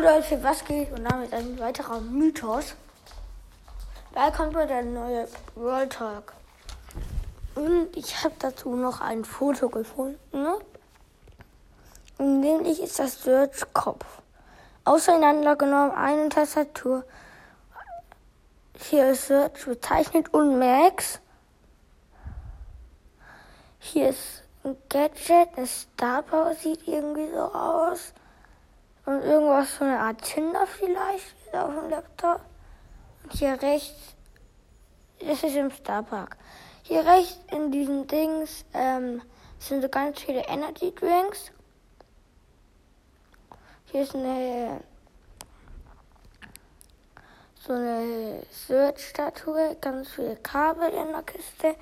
Leute, was geht? Und damit ein weiterer Mythos. Da kommt mir der neue World Talk. Und ich habe dazu noch ein Foto gefunden. Und nämlich ist das Search-Kopf. Auseinandergenommen, eine Tastatur. Hier ist Search bezeichnet und Max. Hier ist ein Gadget, ein Starpower sieht irgendwie so aus. Und irgendwas so eine Art Tinder vielleicht auf dem Laptop. Und hier rechts, das ist im Starpark. Hier rechts in diesen Dings ähm, sind so ganz viele Energy Drinks. Hier ist eine so eine Search-Statue, ganz viele Kabel in der Kiste.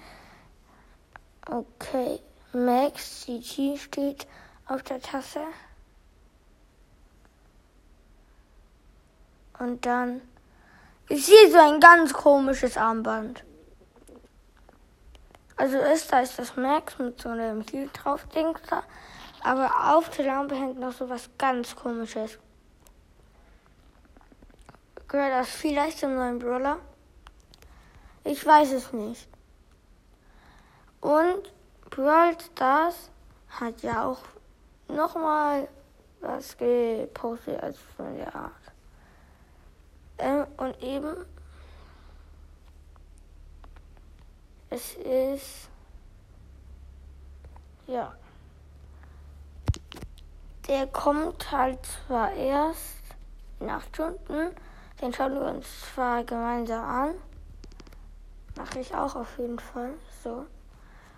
Okay, Max CG steht auf der Tasse. Und dann ist hier so ein ganz komisches Armband. Also ist da ist das Max mit so einem Heal drauf Dings da. Aber auf der Lampe hängt noch so was ganz komisches. Gehört das vielleicht zum neuen Brawler? Ich weiß es nicht. Und Brawl Stars hat ja auch nochmal was gepostet als von der Art. Eben, es ist, ja, der kommt halt zwar erst in acht Stunden, den schauen wir uns zwar gemeinsam an, mache ich auch auf jeden Fall, so.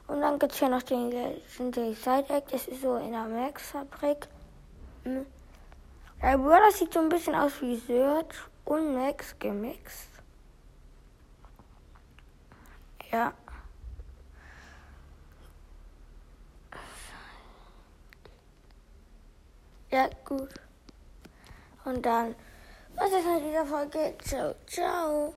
Und dann gibt es ja noch den Legendary Side Act, das ist so in der Max-Fabrik. Hm. Der Bruder sieht so ein bisschen aus wie Search und Max gemixt. Ja. Ja, gut. Und dann, was ist mit dieser Folge? Ciao, ciao.